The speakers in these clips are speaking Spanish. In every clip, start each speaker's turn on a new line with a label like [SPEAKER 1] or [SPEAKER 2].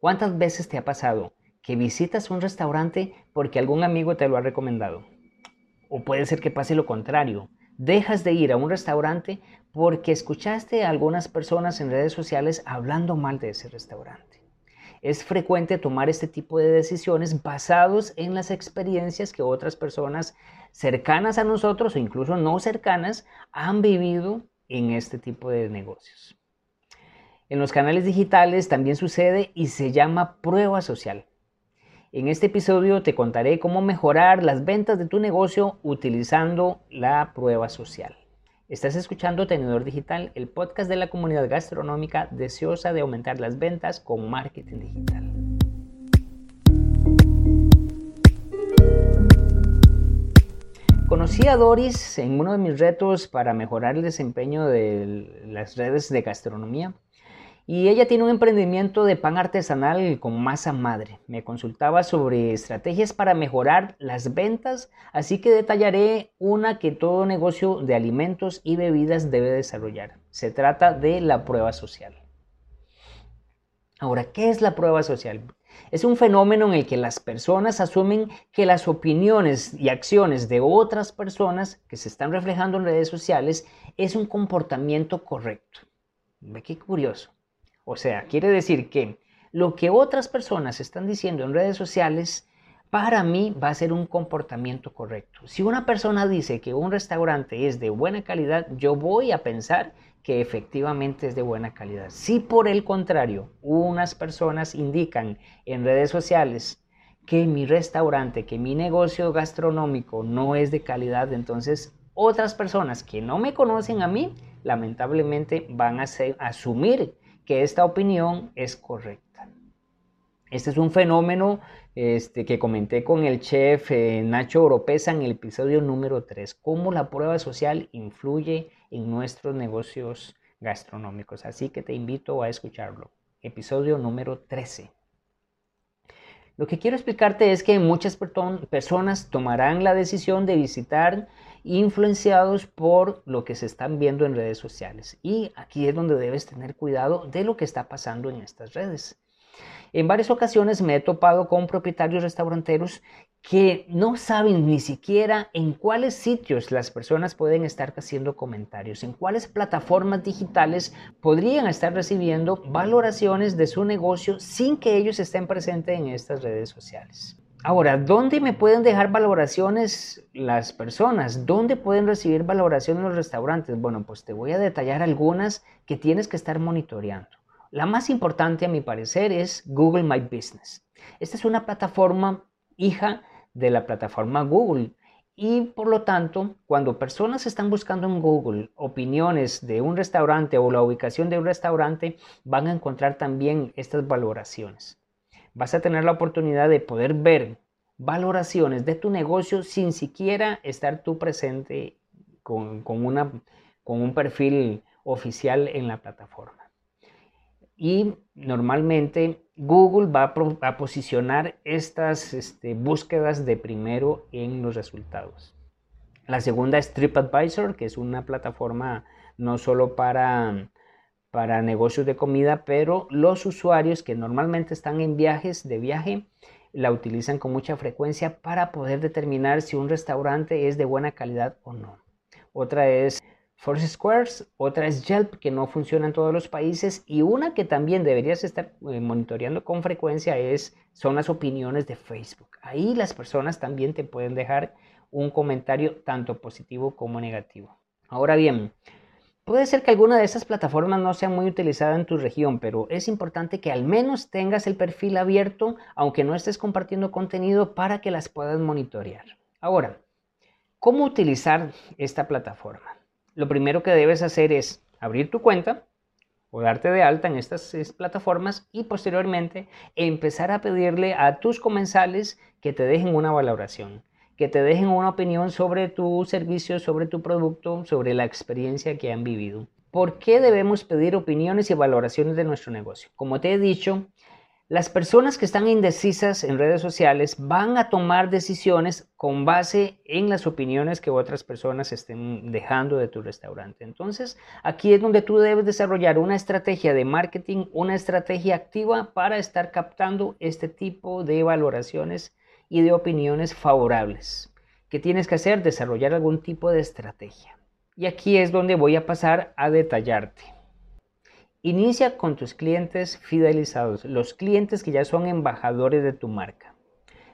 [SPEAKER 1] ¿Cuántas veces te ha pasado que visitas un restaurante porque algún amigo te lo ha recomendado? O puede ser que pase lo contrario. Dejas de ir a un restaurante porque escuchaste a algunas personas en redes sociales hablando mal de ese restaurante. Es frecuente tomar este tipo de decisiones basados en las experiencias que otras personas cercanas a nosotros o incluso no cercanas han vivido en este tipo de negocios. En los canales digitales también sucede y se llama prueba social. En este episodio te contaré cómo mejorar las ventas de tu negocio utilizando la prueba social. Estás escuchando Tenedor Digital, el podcast de la comunidad gastronómica deseosa de aumentar las ventas con marketing digital. Conocí a Doris en uno de mis retos para mejorar el desempeño de las redes de gastronomía y ella tiene un emprendimiento de pan artesanal con masa madre. Me consultaba sobre estrategias para mejorar las ventas, así que detallaré una que todo negocio de alimentos y bebidas debe desarrollar. Se trata de la prueba social. Ahora, ¿qué es la prueba social? Es un fenómeno en el que las personas asumen que las opiniones y acciones de otras personas que se están reflejando en redes sociales es un comportamiento correcto. Qué curioso. O sea, quiere decir que lo que otras personas están diciendo en redes sociales para mí va a ser un comportamiento correcto. Si una persona dice que un restaurante es de buena calidad, yo voy a pensar que efectivamente es de buena calidad. Si por el contrario, unas personas indican en redes sociales que mi restaurante, que mi negocio gastronómico no es de calidad, entonces otras personas que no me conocen a mí, lamentablemente van a asumir que esta opinión es correcta. Este es un fenómeno este, que comenté con el chef eh, Nacho Oropesa en el episodio número 3, cómo la prueba social influye en nuestros negocios gastronómicos. Así que te invito a escucharlo. Episodio número 13. Lo que quiero explicarte es que muchas personas tomarán la decisión de visitar influenciados por lo que se están viendo en redes sociales. Y aquí es donde debes tener cuidado de lo que está pasando en estas redes. En varias ocasiones me he topado con propietarios restauranteros que no saben ni siquiera en cuáles sitios las personas pueden estar haciendo comentarios, en cuáles plataformas digitales podrían estar recibiendo valoraciones de su negocio sin que ellos estén presentes en estas redes sociales. Ahora, ¿dónde me pueden dejar valoraciones las personas? ¿Dónde pueden recibir valoraciones los restaurantes? Bueno, pues te voy a detallar algunas que tienes que estar monitoreando. La más importante a mi parecer es Google My Business. Esta es una plataforma hija de la plataforma Google y por lo tanto, cuando personas están buscando en Google opiniones de un restaurante o la ubicación de un restaurante, van a encontrar también estas valoraciones vas a tener la oportunidad de poder ver valoraciones de tu negocio sin siquiera estar tú presente con, un perfil oficial en la plataforma. Y normalmente Google va a, posicionar estas este, búsquedas de primero en los resultados. La segunda es TripAdvisor, que es una plataforma no solo para para negocios de comida, pero los usuarios que normalmente están en viajes de viaje la utilizan con mucha frecuencia para poder determinar si un restaurante es de buena calidad o no. Otra es Squares, otra es Yelp, que no funciona en todos los países, y una que también deberías estar eh, monitoreando con frecuencia es, son las opiniones de Facebook. Ahí las personas también te pueden dejar un comentario tanto positivo como negativo. Ahora bien, Puede ser que alguna de esas plataformas no sea muy utilizada en tu región, pero es importante que al menos tengas el perfil abierto, aunque no estés compartiendo contenido, para que las puedas monitorear. Ahora, ¿cómo utilizar esta plataforma? Lo primero que debes hacer es abrir tu cuenta o darte de alta en estas plataformas y posteriormente empezar a pedirle a tus comensales que te dejen una valoración que te dejen una opinión sobre tu servicio, sobre tu producto, sobre la experiencia que han vivido. ¿Por qué debemos pedir opiniones y valoraciones de nuestro negocio? Como te he dicho, Las personas que están indecisas en redes sociales van a tomar decisiones con base en las opiniones que otras personas estén dejando de tu restaurante. Entonces, aquí es donde tú debes desarrollar una estrategia de marketing, una estrategia activa para estar captando este tipo de valoraciones y de opiniones favorables. ¿Qué tienes que hacer? Desarrollar algún tipo de estrategia. Y aquí es donde voy a pasar a detallarte. Inicia con tus clientes fidelizados, los clientes que ya son embajadores de tu marca.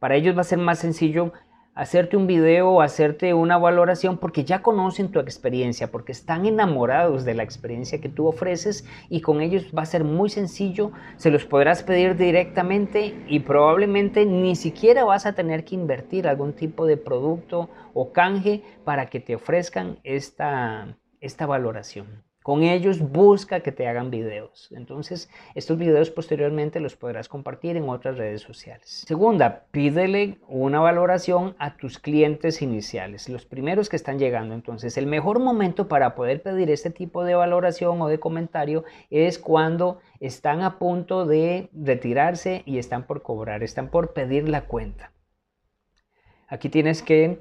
[SPEAKER 1] Para ellos va a ser más sencillo hacerte un video o hacerte una valoración porque ya conocen tu experiencia, porque están enamorados de la experiencia que tú ofreces y con ellos va a ser muy sencillo, se los podrás pedir directamente y probablemente ni siquiera vas a tener que invertir algún tipo de producto o canje para que te ofrezcan esta, esta valoración. Con ellos busca que te hagan videos. Entonces, estos videos posteriormente los podrás compartir en otras redes sociales. Segunda, pídele una valoración a tus clientes iniciales, los primeros que están llegando. Entonces, el mejor momento para poder pedir este tipo de valoración o de comentario es cuando están a punto de retirarse y están por cobrar, están por pedir la cuenta. Aquí tienes que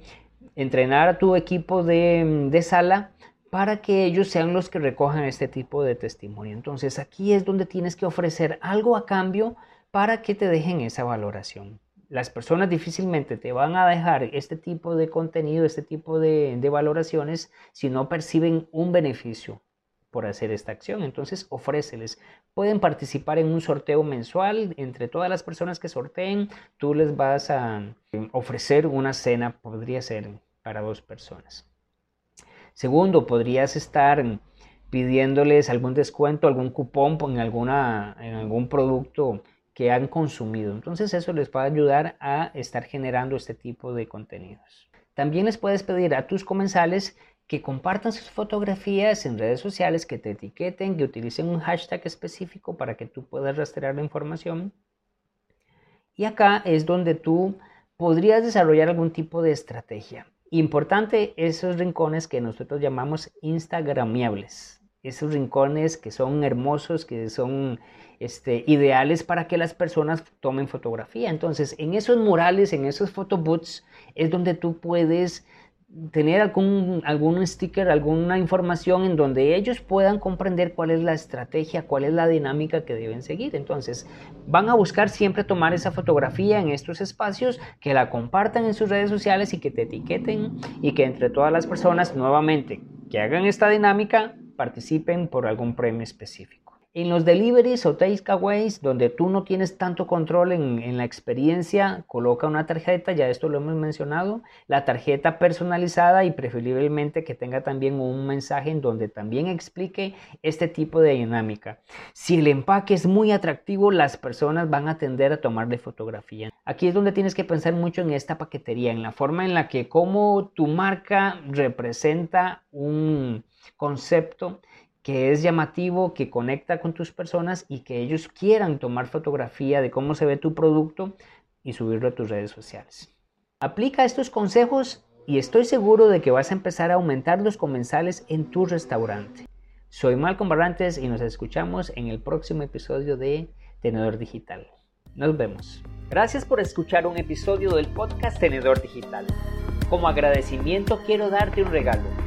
[SPEAKER 1] entrenar a tu equipo de, de sala para que ellos sean los que recojan este tipo de testimonio. Entonces aquí es donde tienes que ofrecer algo a cambio para que te dejen esa valoración. Las personas difícilmente te van a dejar este tipo de contenido, este tipo de, valoraciones, si no perciben un beneficio por hacer esta acción. Entonces, ofréceles. Pueden participar en un sorteo mensual. Entre todas las personas que sorteen, tú les vas a ofrecer una cena, podría ser para dos personas. Segundo, podrías estar pidiéndoles algún descuento, algún cupón en, alguna, en algún producto que han consumido. Entonces eso les va ayudar a estar generando este tipo de contenidos. También les puedes pedir a tus comensales que compartan sus fotografías en redes sociales, que te etiqueten, que utilicen un hashtag específico para que tú puedas rastrear la información. Y acá es donde tú podrías desarrollar algún tipo de estrategia. Importante esos rincones que nosotros llamamos instagramiables. Esos rincones que son hermosos, que son este, ideales para que las personas tomen fotografía. Entonces, en esos murales, en esos photobooths, es donde tú puedes tener algún, sticker, alguna información en donde ellos puedan comprender cuál es la estrategia, cuál es la dinámica que deben seguir. Entonces, van a buscar siempre tomar esa fotografía en estos espacios, que la compartan en sus redes sociales y que te etiqueten y que entre todas las personas, nuevamente, que hagan esta dinámica, participen por algún premio específico. En los deliveries o takeaways, donde tú no tienes tanto control en, la experiencia, coloca una tarjeta, ya esto lo hemos mencionado, la tarjeta personalizada y preferiblemente que tenga también un mensaje en donde también explique este tipo de dinámica. Si el empaque es muy atractivo, las personas van a tender a tomarle fotografía. Aquí es donde tienes que pensar mucho en esta paquetería, en la forma en la que como tu marca representa un concepto que es llamativo, que conecta con tus personas y que ellos quieran tomar fotografía de cómo se ve tu producto y subirlo a tus redes sociales. Aplica estos consejos y estoy seguro de que vas a empezar a aumentar los comensales en tu restaurante. Soy Malcolm Barrantes y nos escuchamos en el próximo episodio de Tenedor Digital. Nos vemos. Gracias por escuchar un episodio del podcast Tenedor Digital. Como agradecimiento quiero darte un regalo